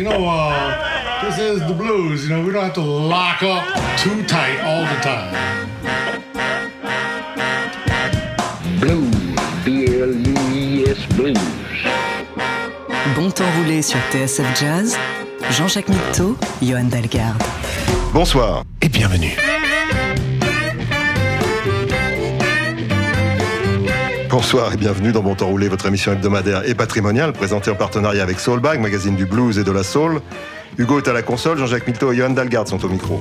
You know, uh, this is the blues. You know, we don't have to lock up too tight all the time. Blues, B-L-U-E-S, blues. Bon temps roulé sur TSF Jazz, Jean-Jacques Mitteau, Johan Delgarde. Bonsoir et bienvenue. Bonsoir et bienvenue dans Bon Temps Roulé, votre émission hebdomadaire et patrimoniale présentée en partenariat avec Soulbag, magazine du blues et de la soul. Hugo est à la console, Jean-Jacques Milteau et Johan Dalgarde sont au micro.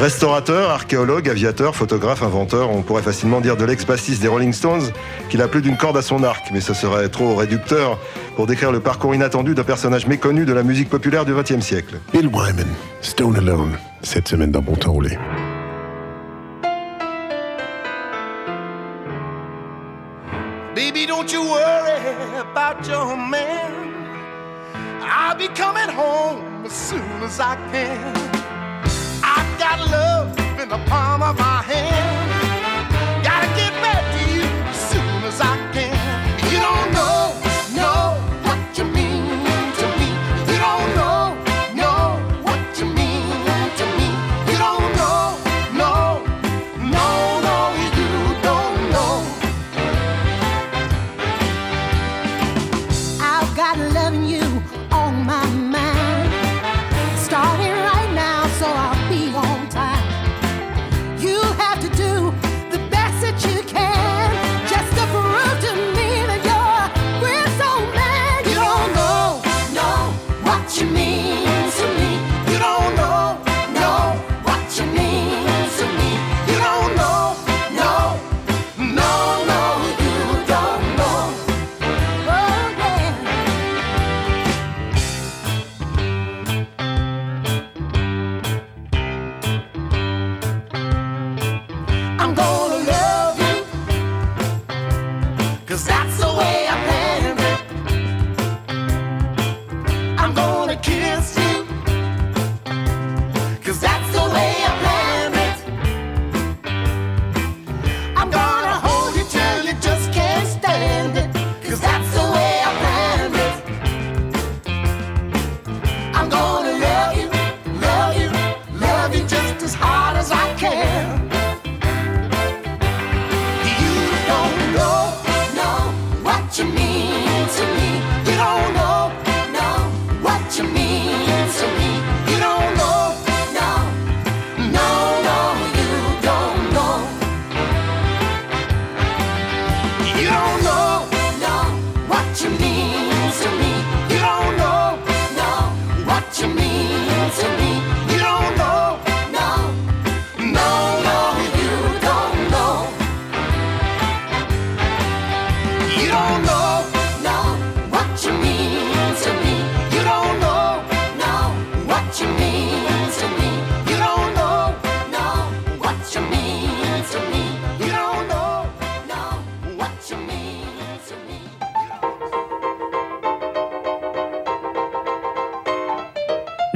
Restaurateur, archéologue, aviateur, photographe, inventeur, on pourrait facilement dire de l'ex-bassiste des Rolling Stones qu'il a plus d'une corde à son arc, mais ce serait trop réducteur pour décrire le parcours inattendu d'un personnage méconnu de la musique populaire du XXe siècle. Bill Wyman, Stone Alone cette semaine d'un bon temps roulé. Baby, don't you worry about your man. I'll be coming home as soon as I can. I've got love in the palm of my hand.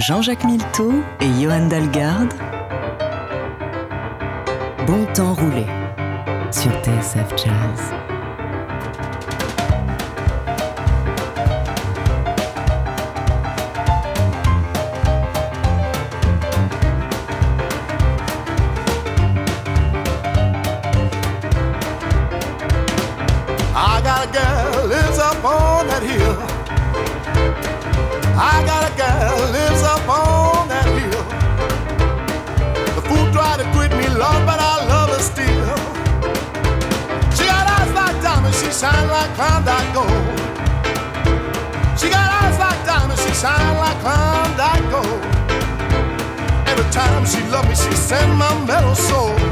Jean-Jacques Milteau et Johan Dalgarde. Bon temps roulé sur TSF Jazz. and my metal soul.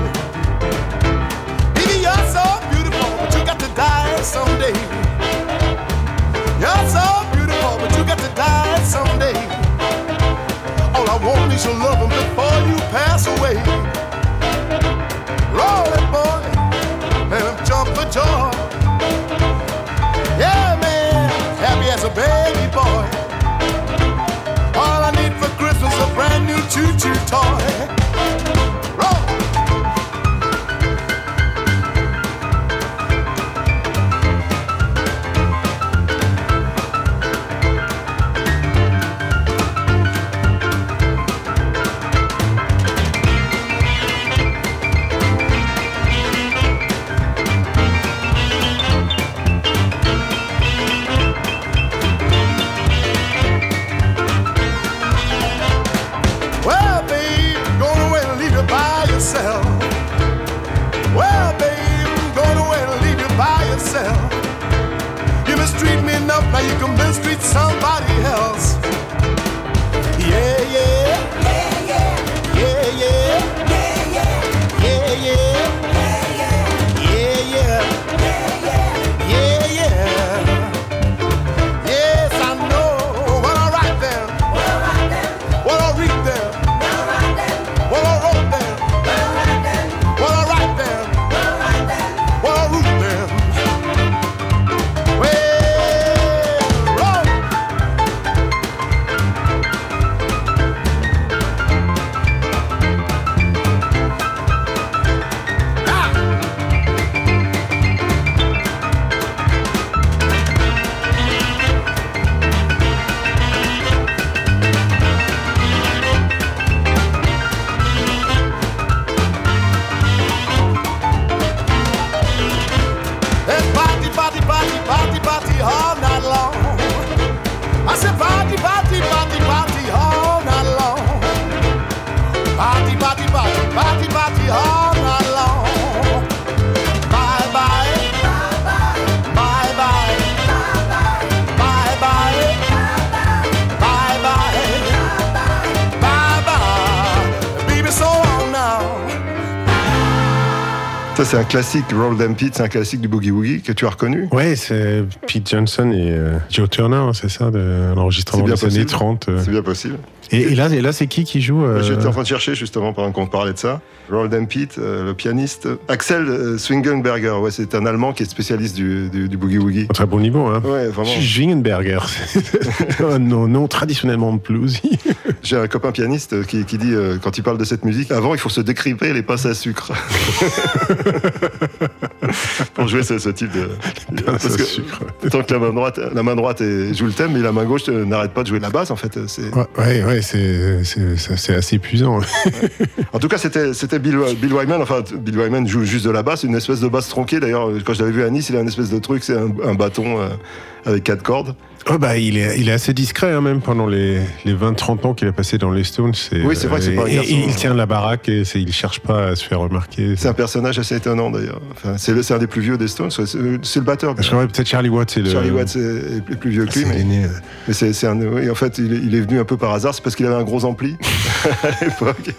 Ça, c'est un classique, Roll Them Pete, c'est un classique du Boogie Woogie que tu as reconnu? Ouais, c'est Pete Johnson et euh, Joe Turner, hein, c'est ça, de l'enregistrement des années possible. 30. euh. C'est bien possible. Et, et là, et là c'est qui qui joue euh, J'étais en train de chercher justement pendant qu'on parlait de ça. Them Pete, euh, le pianiste. Axel euh, Swingenberger, ouais, c'est un Allemand qui est spécialiste du, du, du Boogie Woogie. Très bon niveau, hein. Ouais, vraiment. Schwingenberger, c'est un nom, nom traditionnellement bluesy. J'ai un copain pianiste qui, qui dit, euh, quand il parle de cette musique, avant il faut se décriper les pinces à sucre. Pour jouer ce, ce type de. Parce à que sucre. tant que la main droite, la main droite joue le thème, mais la main gauche n'arrête pas de jouer la basse en fait. Ouais, ouais, ouais, c'est assez épuisant. En tout cas, c'était Bill, Wyman. Enfin, Bill Wyman joue juste de la basse, une espèce de basse tronquée. D'ailleurs, quand je l'avais vu à Nice, il a une espèce de truc, c'est un, un bâton euh, avec quatre cordes. Oh bah, il, est, il est assez discret, hein, même pendant les, les 20-30 ans qu'il a passé dans les Stones. Oui, c'est vrai que c'est pas un et- garçon, et il hein. tient la baraque et il cherche pas à se faire remarquer. C'est un personnage assez étonnant d'ailleurs. Enfin, c'est un des plus vieux des Stones. C'est le batteur. Je crois peut-être Charlie Watts, c'est le. Charlie Watts est, est plus- vieux que lui, c'est mais, c'est un. oui, en fait, il est, il est venu un peu par hasard. C'est parce qu'il avait un gros ampli à l'époque,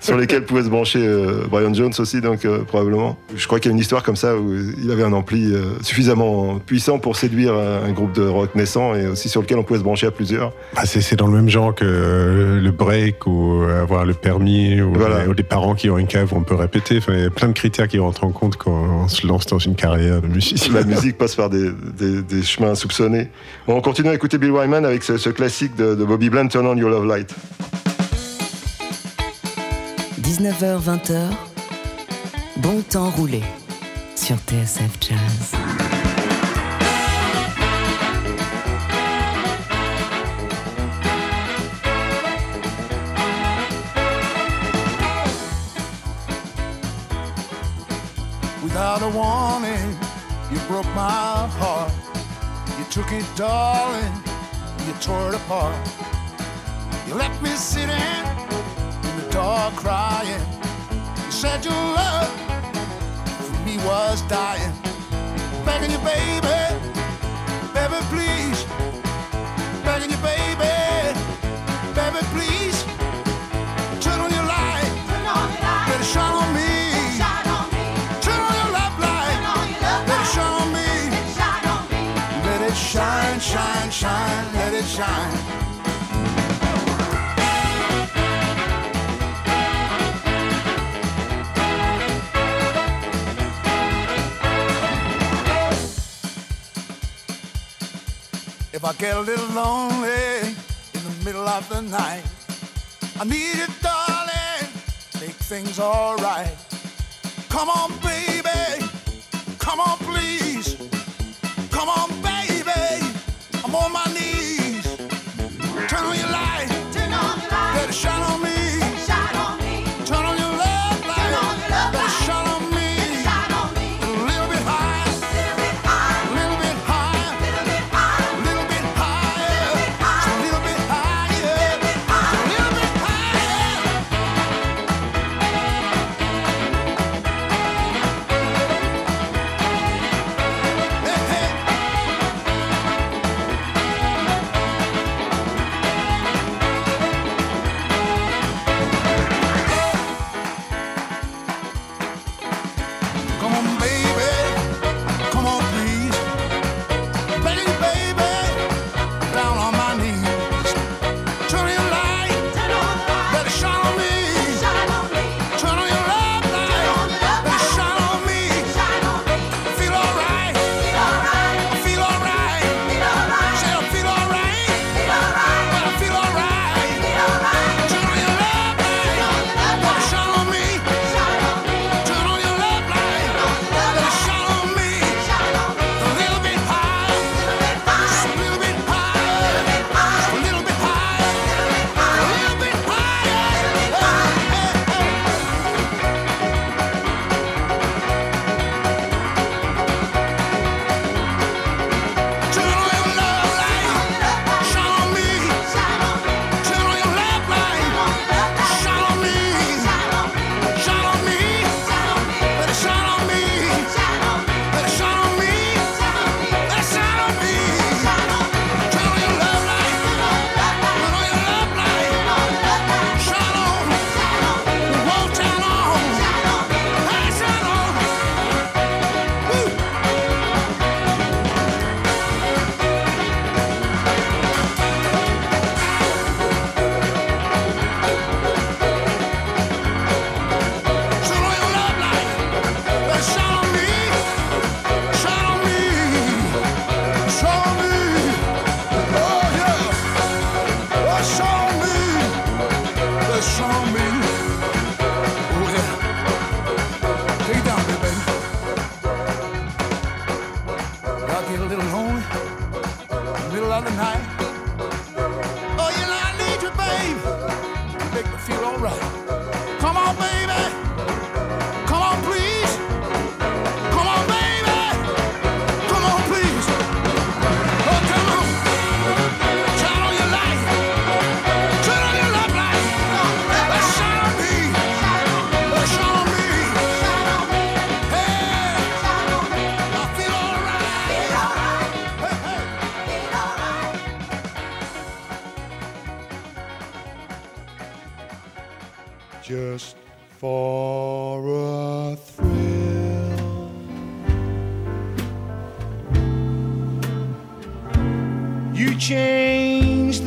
sur lesquels pouvait se brancher euh, Brian Jones aussi, donc euh, probablement. Je crois qu'il y a une histoire comme ça où il avait un ampli euh, suffisamment puissant pour séduire un groupe de rock naissant et aussi sur lequel on pouvait se brancher à plusieurs. Bah, c'est dans le même genre que euh, le break ou avoir le permis ou, Voilà. ou des parents qui ont une cave où on peut répéter. Enfin, il y a plein de critères qui rentrent en compte quand on se lance dans une carrière de musicien. La musique passe par des, des- des chemins insoupçonnés. Bon, on continue à écouter Bill Wyman avec ce, ce classique de, de Bobby Bland, Turn on Your Love Light. 19h-20h, bon temps roulé sur TSF Jazz. Without a warning, you broke my heart. You took it, darling, you tore it apart. You left me sitting in the dark crying. You said your love for me was dying. Begging you, baby, baby, please. Begging you, baby, baby, please. It shine. If I get a little lonely in the middle of the night, I need you, darling, make things alright. Come on, baby, come on,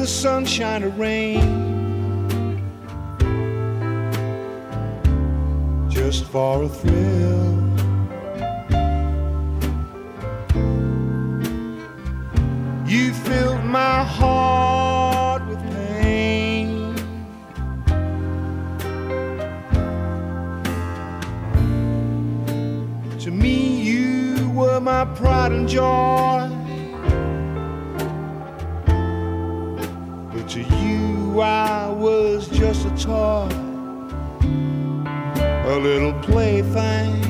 the sunshine to rain. Just for a thrill. You filled my heart with pain. To me, you were my pride and joy. To you, I was just a toy, a little plaything.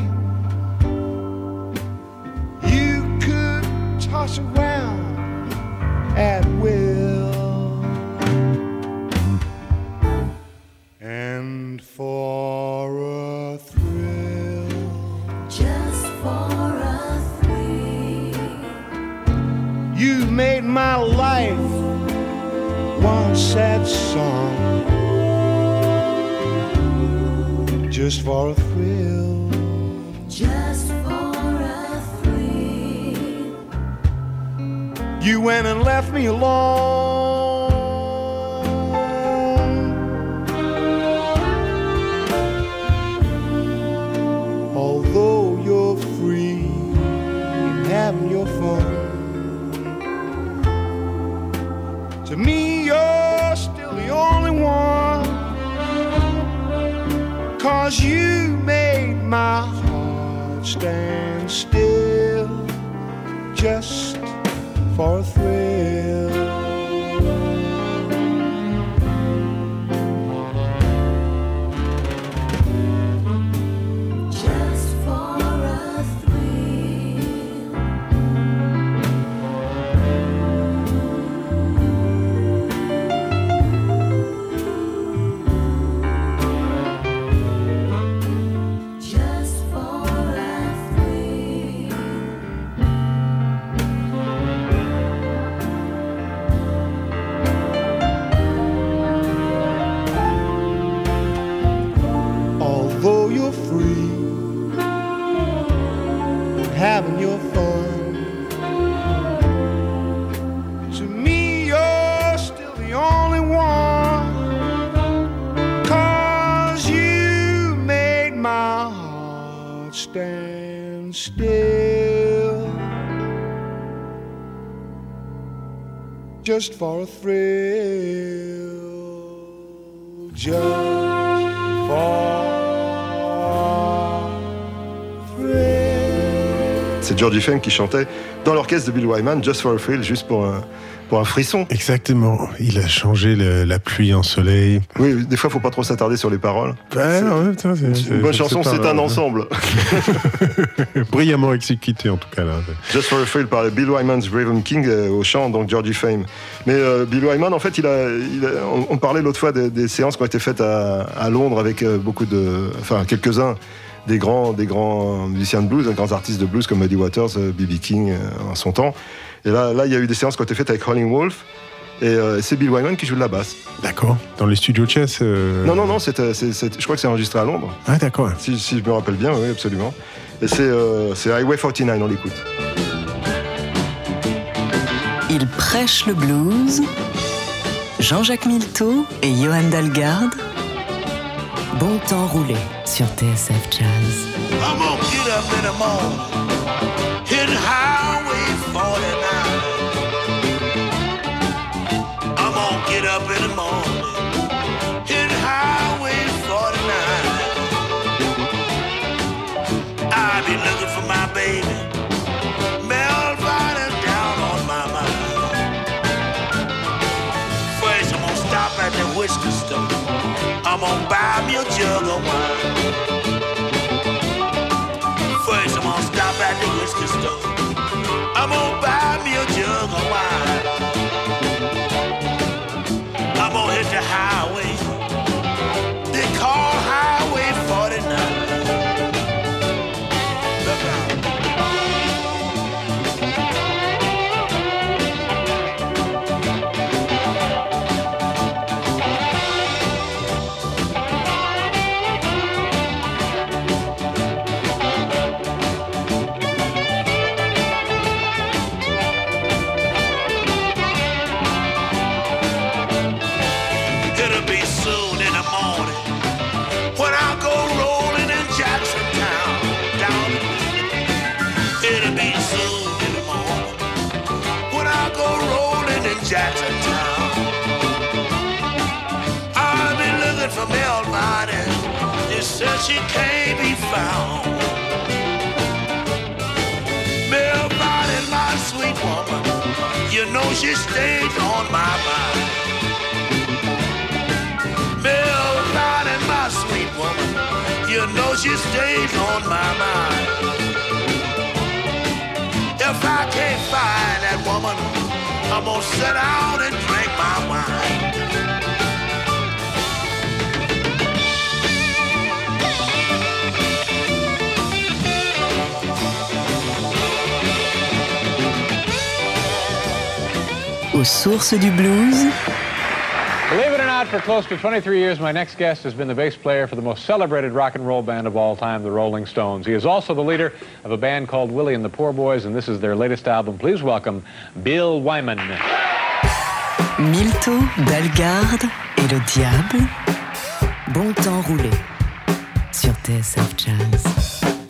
Sad song. Just for a thrill. Just for a thrill. You went and left me alone. Cause you made my heart stand still just for a thrill. Just for a thrill. Just C'est Georgie Fame qui chantait dans l'orchestre de Bill Wyman, Just for a Thrill, juste pour un, pour un frisson. Exactement. Il a changé le- la pluie en soleil. Oui, des fois, faut pas trop s'attarder sur les paroles. Temps, c'est- c'est- Une bonne chanson, c'est un ensemble. Brillamment exécuté, en tout cas. Là. Just for a Thrill par Bill Wyman's Raven King euh, au chant, donc Georgie Fame. Mais euh, Bill Wyman, en fait, il a, il a- on, on parlait l'autre fois des, des séances qui ont été faites à, à Londres avec euh, beaucoup de, enfin quelques-uns des grands, des grands musiciens de blues, des grands artistes de blues comme Muddy Waters, B.B. King euh, en son temps. Et là, là, il y a eu des séances qui ont été faites avec Rolling Wolf. Et euh, c'est Bill Wyman qui joue de la basse. D'accord. Dans les studios Chess. euh, Non, non, non, c'était- c'est- c'est- je crois que c'est enregistré à Londres. Ah, d'accord. Si, si je me rappelle bien, oui, absolument. Et c'est euh, c'est Highway 49, on l'écoute. Il prêche le blues. Jean-Jacques Milteau et Johan Dalgarde. Bon temps roulé sur TSF Jazz. Said she can't be found. Martin, my sweet woman, you know she stays on my mind. And my sweet woman. You know she stays on my mind. If I can't find that woman, I'm gonna sit down and drink my wine. Aux sources du blues, Believe it or not, for close to 23 years, my next guest has been the bass player for the most celebrated rock and roll band of all time, the Rolling Stones. He is also the leader of a band called Willie and the Poor Boys, and this is their latest album. Please welcome Bill Wyman. Milto, Dalgarde et le diable. Bon temps roulé sur TSF Jazz.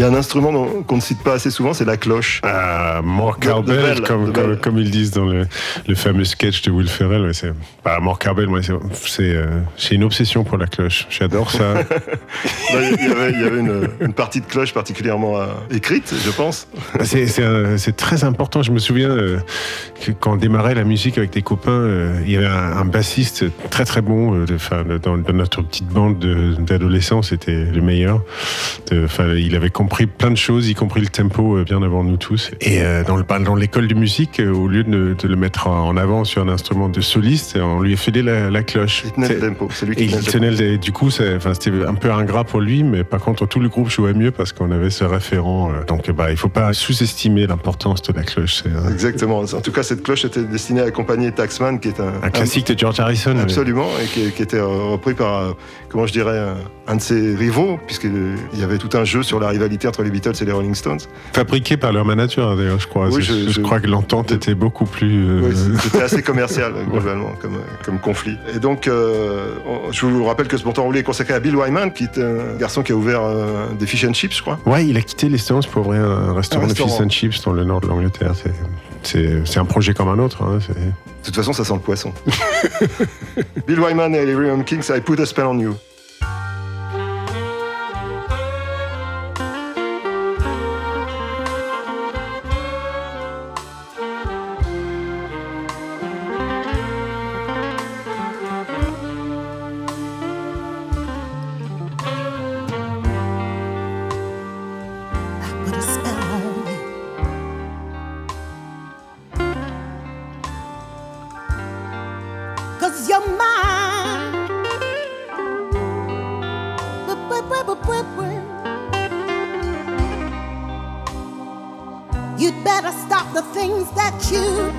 Il y a un instrument qu'on ne cite pas assez souvent, c'est la cloche. Ah, more De- de Carbell, comme, ils disent dans le, le fameux sketch de Will Ferrell. ouais, c'est, bah, more Carbell, moi, c'est, c'est, euh, j'ai une obsession pour la cloche. J'adore ça. Il y avait, il y avait une, une partie de cloche particulièrement euh, écrite, je pense. c'est, c'est, un- c'est très important. Je me souviens euh, que quand on démarrait la musique avec des copains, euh, il y avait un, un bassiste très très bon. euh, de- dans, dans notre petite bande de- d'adolescents, c'était le meilleur. De- il avait compris plein de choses, y compris le tempo euh, bien avant nous tous. Et euh, dans, le, dans l'école de musique, euh, au lieu de, de le mettre en avant sur un instrument de soliste, on lui a filé la, la cloche. Il tenait le tempo, c'est lui qui tenait tenait le- du coup, c'était un peu ingrat pour lui, mais par contre, tout le groupe jouait mieux parce qu'on avait ce référent. euh, Donc, bah, il faut pas sous-estimer l'importance de la cloche. Un, Exactement. En tout cas, cette cloche était destinée à accompagner Taxman, qui est un, un classique de George Harrison. mais- Absolument, et qui, qui était euh, repris par, euh, comment je dirais, un, un de ses rivaux, puisqu'il y avait tout un jeu sur la rivalité entre les Beatles et les Rolling Stones. Fabriqué par leur manager, d'ailleurs, je crois. Oui, je, je- je je- crois que l'entente était beaucoup plus. euh, Oui, c'était assez commercial, globalement, comme, comme conflit. Et donc, euh, je vous rappelle que ce montant roulé est consacré à Bill Wyman, qui est un garçon qui a ouvert euh, des fish and chips, je crois. Ouais, il a quitté les Stones pour ouvrir un restaurant, Un de fish and chips dans le nord de l'Angleterre. C'est- un projet comme un autre. hein, De toute façon, ça sent le poisson. Bill Wyman et les Rhythm Kings, I put a spell on you. You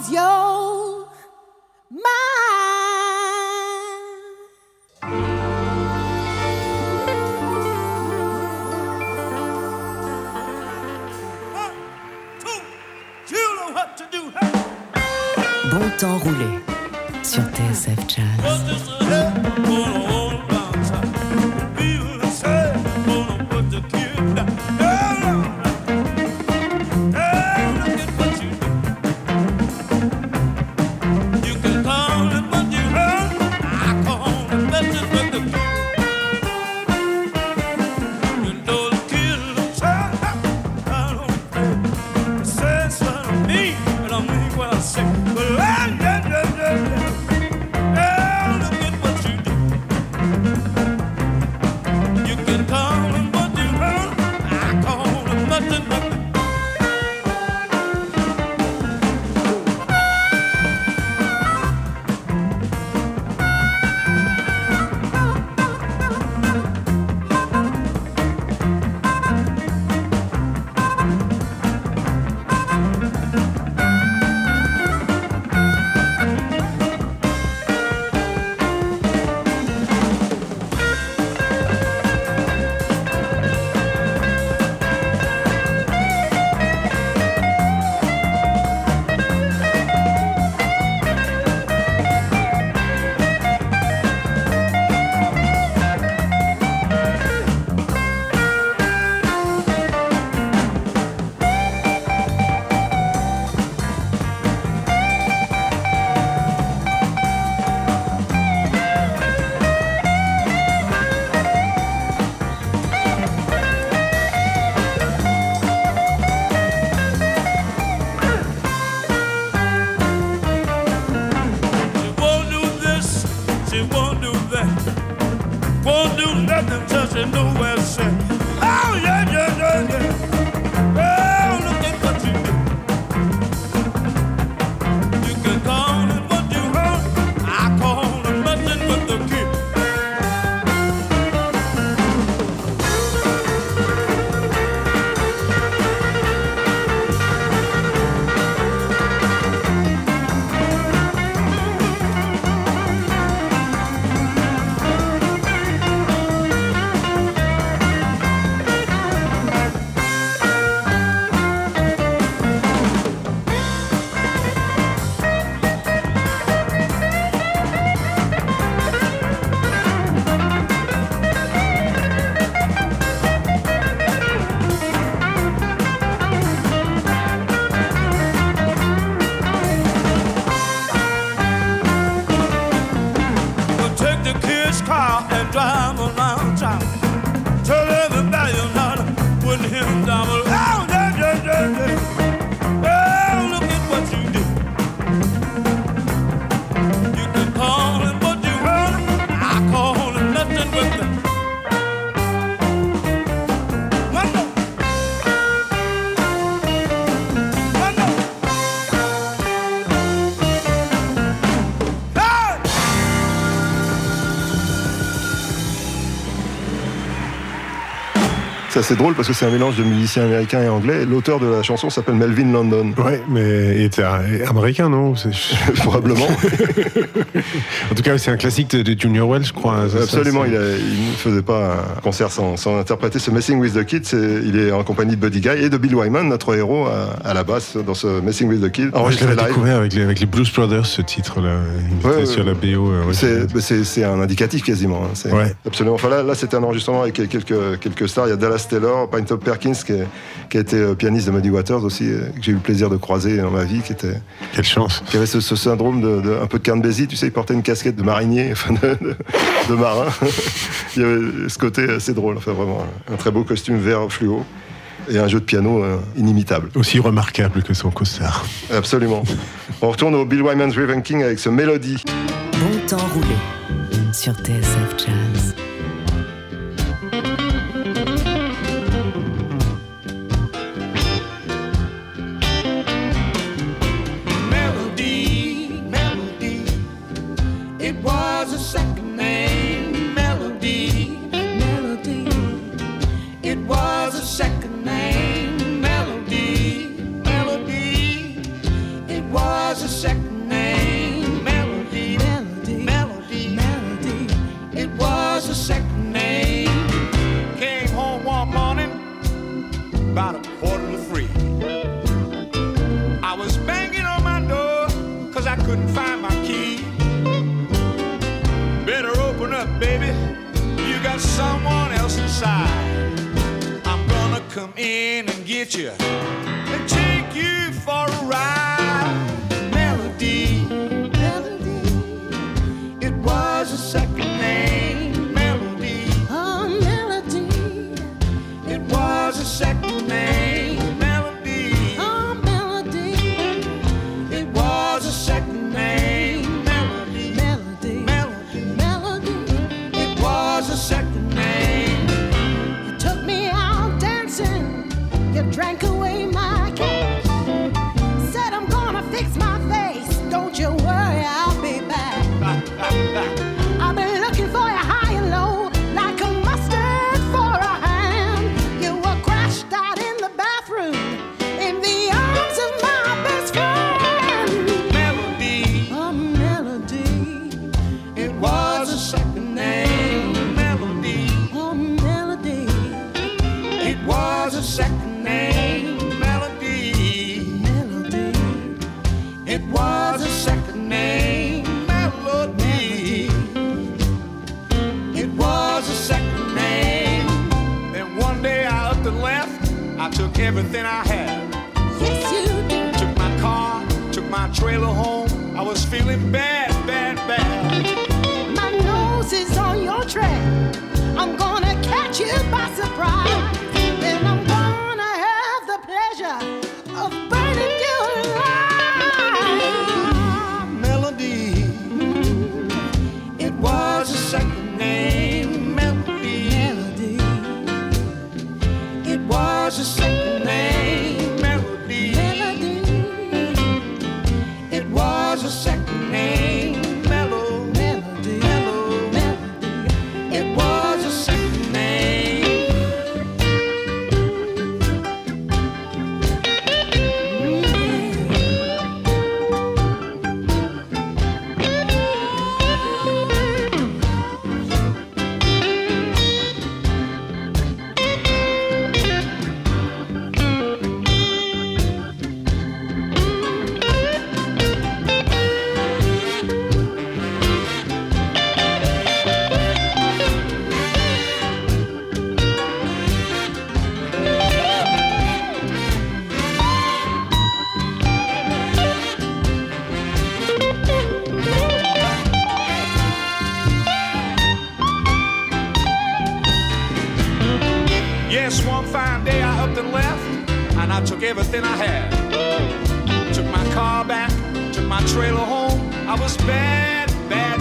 because You. C'est assez drôle parce que c'est un mélange de musiciens américains et anglais. L'auteur de la chanson s'appelle Melvin London. Ouais, mais il était américain, non Probablement. En tout cas, c'est un classique de, Junior Wells, je crois. Ça, Absolument, il, a- il ne faisait pas un concert sans, sans interpréter ce Messing with the Kid. C'est- Il est en compagnie de Buddy Guy et de Bill Wyman, notre héros à, à la basse dans ce Messing with the Kid. Moi, je l'avais découvert avec les, avec les Blues Brothers, ce titre-là. Il Ouais, sur la BO. euh, C'est un indicatif quasiment. hein. Ouais. Absolument. Enfin là, là c'était un enregistrement avec quelques, quelques stars. Il y a Dallas Taylor, Pint Top Perkins, qui, est- qui a été euh, pianiste de Muddy Waters aussi, euh, que j'ai eu le plaisir de croiser dans ma vie, qui était, Quelle chance. qui avait ce, ce syndrome de, de- un peu de Carne Bézi. Tu sais, il portait une casquette de marinier, enfin de, de- de marin. il y avait ce côté assez drôle. Enfin vraiment, un très beau costume vert fluo et un jeu de piano euh, inimitable. Aussi remarquable que son costard. Absolument. On retourne au Bill Wyman's Raven King avec ce mélodie. Bon temps roulé sur TSF Jazz. Took everything I had. Yes, you did. Took my car, took my trailer home. I was feeling bad, bad, bad. My nose is on your track. I'm gonna catch you by surprise. trailer home. I was bad, bad,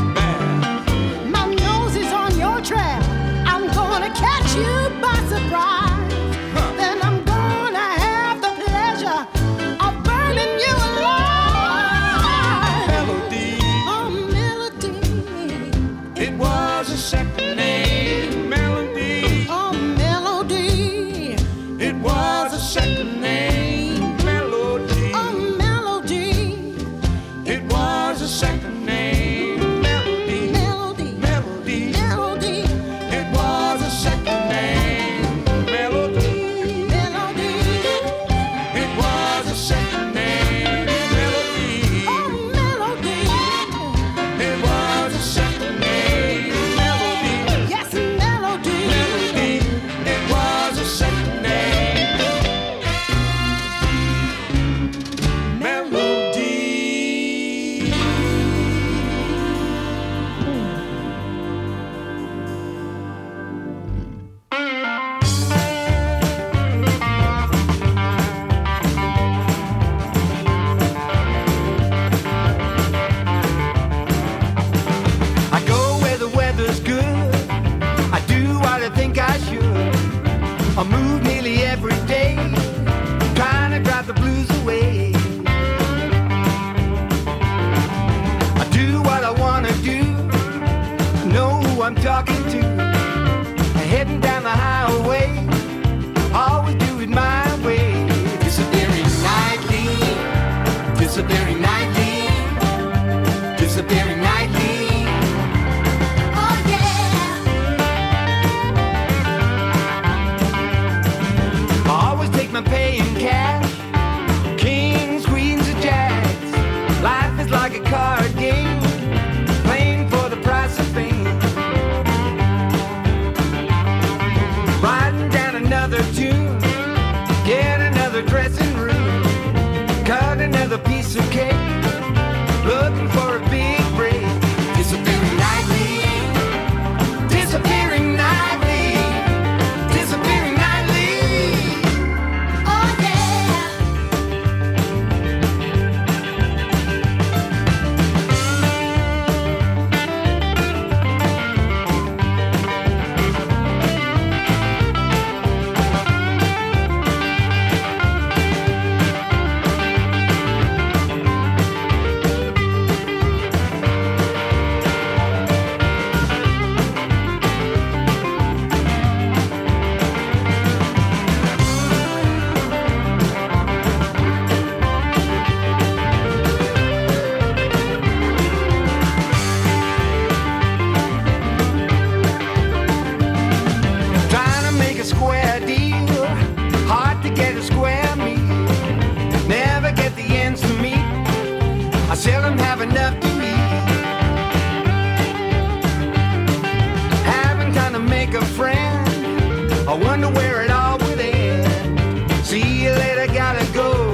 I wonder where it all would end. See you later, gotta go.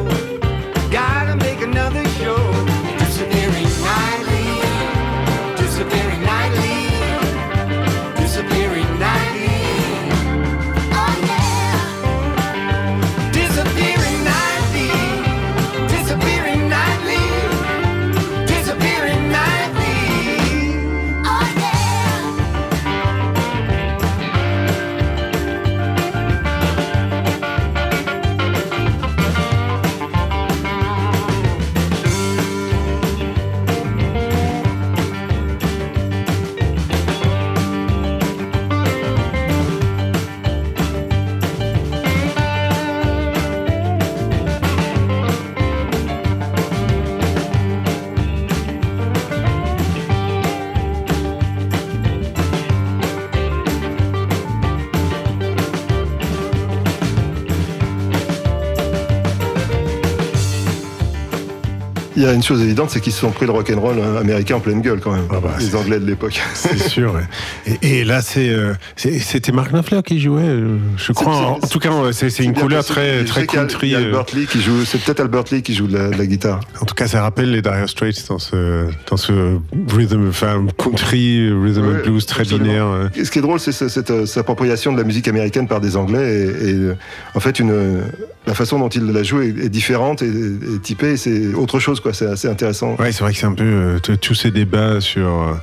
Il y a une chose évidente, c'est qu'ils se sont pris le rock'n'roll américain en pleine gueule quand même. Ah bah, les Anglais de l'époque. C'est sûr. ouais. Et, et là, c'est, euh, c'était Mark Knopfler qui jouait, euh, je crois. En, tout cas, euh, c'est, une couleur possible. très, Je country. il y a euh. Albert Lee qui joue. C'est peut-être Albert Lee qui joue de la, de la guitare. En tout cas, ça rappelle les Dire Straits dans ce, dans ce rhythm, enfin, country, rhythm and Ouais, blues très absolument. binaire. euh. Et ce qui est drôle, c'est ce- cette, euh, appropriation de la musique américaine par des Anglais. Et, et, euh, en fait, une, la façon dont ils la jouent est, est différente et, et typée. C'est autre chose, quoi. C'est assez intéressant. Ouais, c'est vrai que c'est un peu euh, tous ces débats sur euh,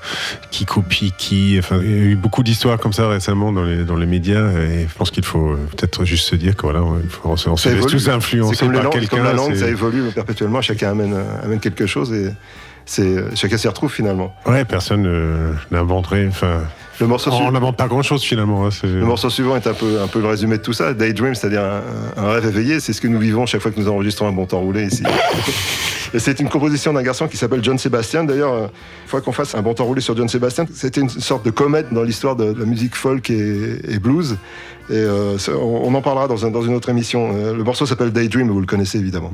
qui copie qui. Enfin, il y a eu beaucoup d'histoires comme ça récemment dans les, dans les médias. Et je pense qu'il faut euh, peut-être juste se dire que voilà, il faut, on se on se laisse tous les par quelqu'un. comme la langue, ça évolue perpétuellement. Chacun amène, amène quelque chose et c'est chacun s'y retrouve finalement. Ouais, personne euh, n'inventerait. Enfin, Le morceau, on n'invente pas grand-chose finalement. hein, le morceau suivant est un peu, un peu le résumé de tout ça. Daydream, c'est-à-dire un, un rêve éveillé. C'est ce que nous vivons chaque fois que nous enregistrons un bon temps roulé ici. Et c'est une composition d'un garçon qui s'appelle John Sebastian. D'ailleurs, euh, il faudrait qu'on fasse un bon temps roulé sur John Sebastian. C'était une sorte de comète dans l'histoire de la musique folk et, blues. Et euh, on, en parlera dans, dans une autre émission. Euh, le morceau s'appelle Daydream, vous le connaissez évidemment.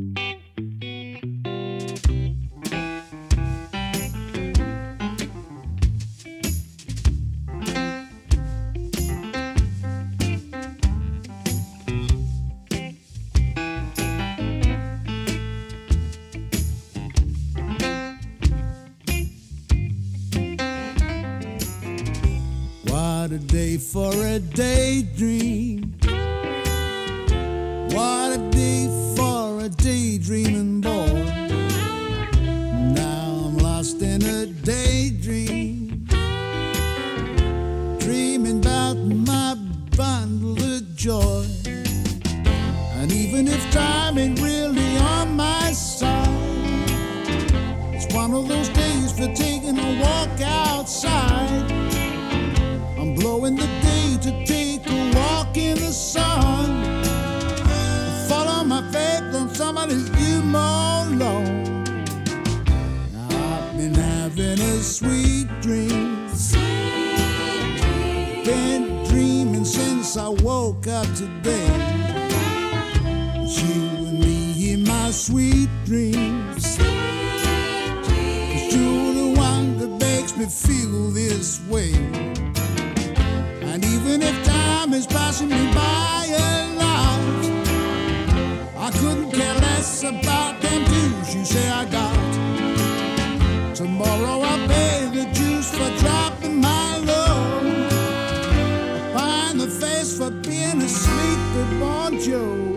I woke up today. You and me in my sweet dreams. You're the one that makes me feel this way. And even if time is passing me by a lot, I couldn't care less about them dues you say I got. Joe.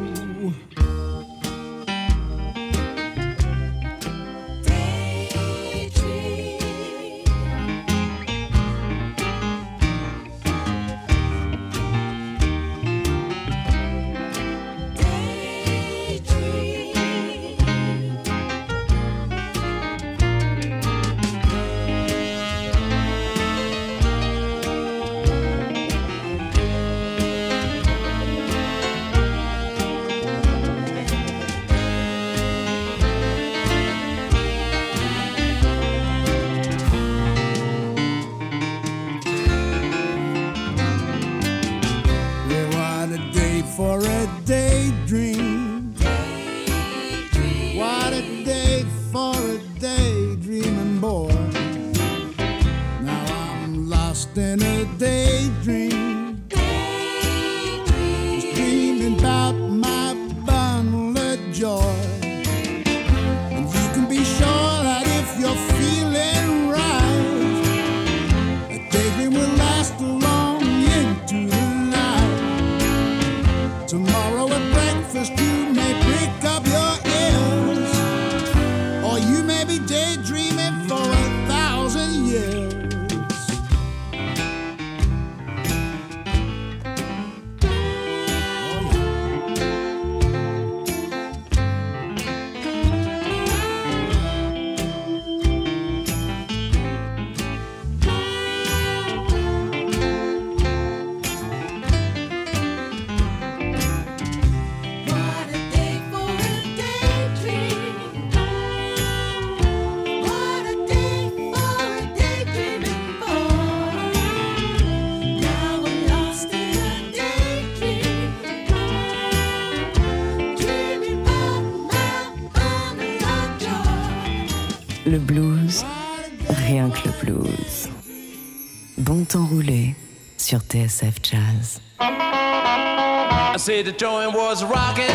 Jazz. I said the joint was rocking,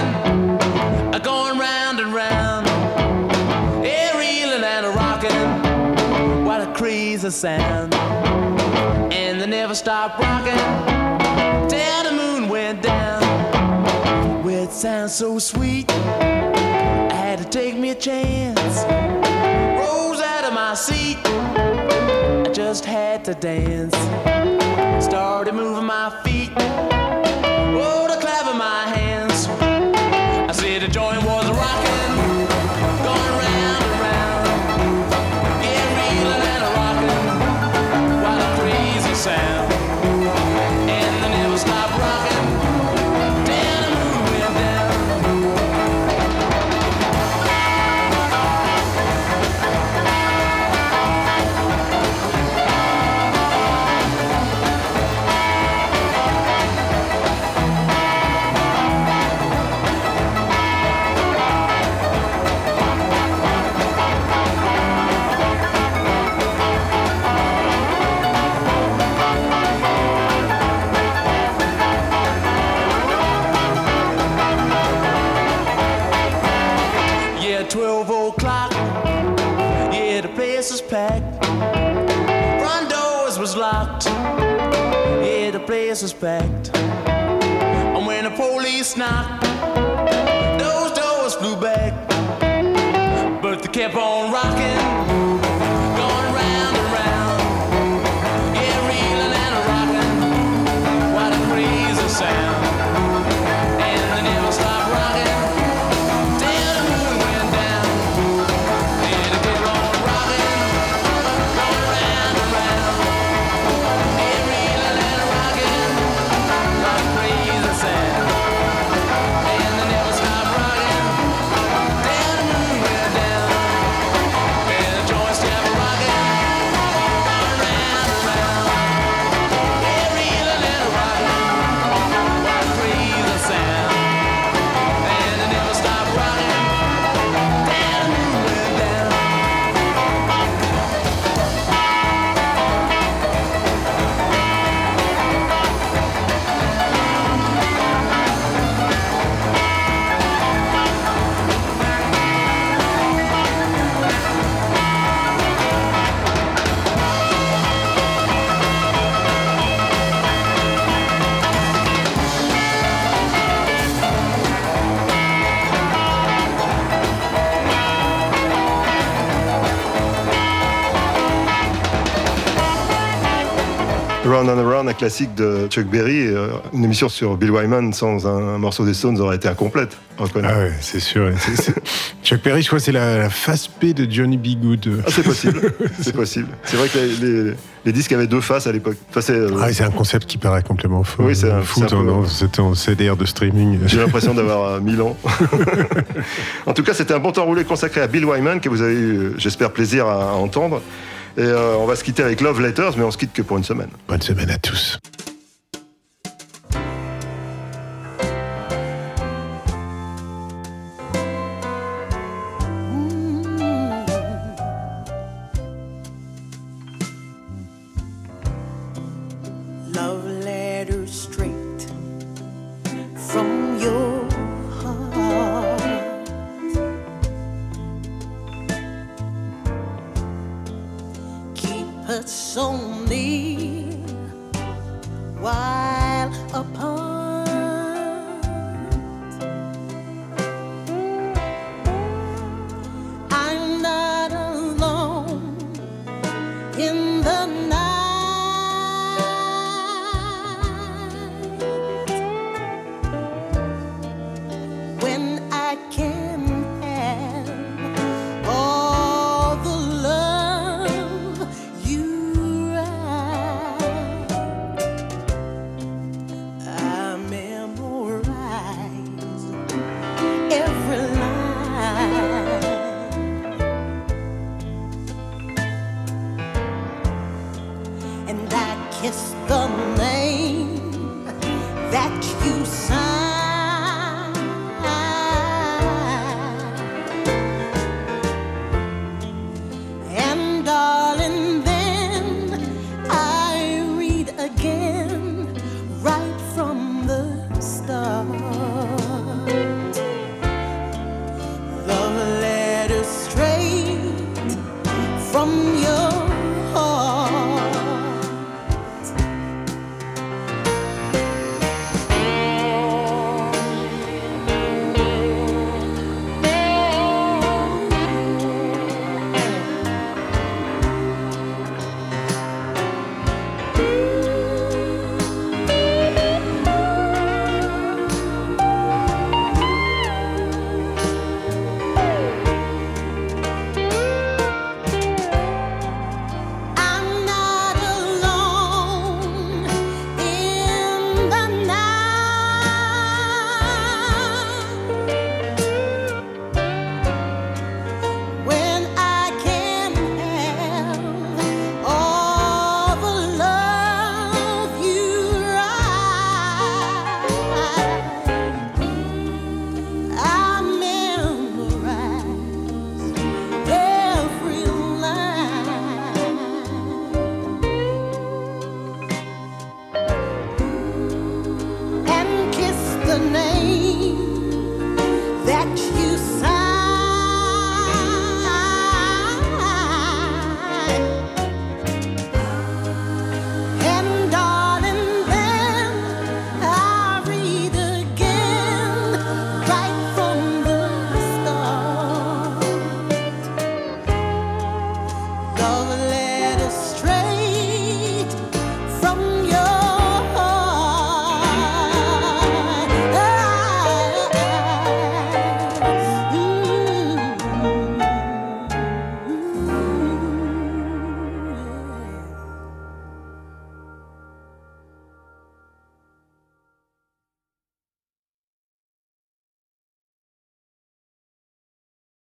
going round and round. Yeah, reeling and a rocking, what a crazy sound. And they never stopped rocking till the moon went down. Well, it sounds so sweet, I had to take me a chance. Rose out of my seat, I just had to dance hard to move my feet. Place. And when the police knocked, those doors flew back. Classique de Chuck Berry. euh, Une émission sur Bill Wyman sans un, un morceau des Stones aurait été incomplète. Ah ouais, c'est sûr. Chuck Berry, je crois c'est la, la face B de Johnny B. Good. Ah, c'est possible. c'est possible. C'est vrai que les, les- les disques avaient deux faces à l'époque. Enfin, c'est, euh, Ah, c'est un concept qui paraît complètement faux. Oui, c'est un- fou c'est un dans cet en CDR de streaming. J'ai l'impression d'avoir euh, 1000 ans. en tout cas, c'était un bon temps roulé consacré à Bill Wyman que vous avez eu, euh, j'espère, plaisir à, à entendre. Et euh, on va se quitter avec Love Letters, mais on se quitte que pour une semaine. Bonne semaine à tous.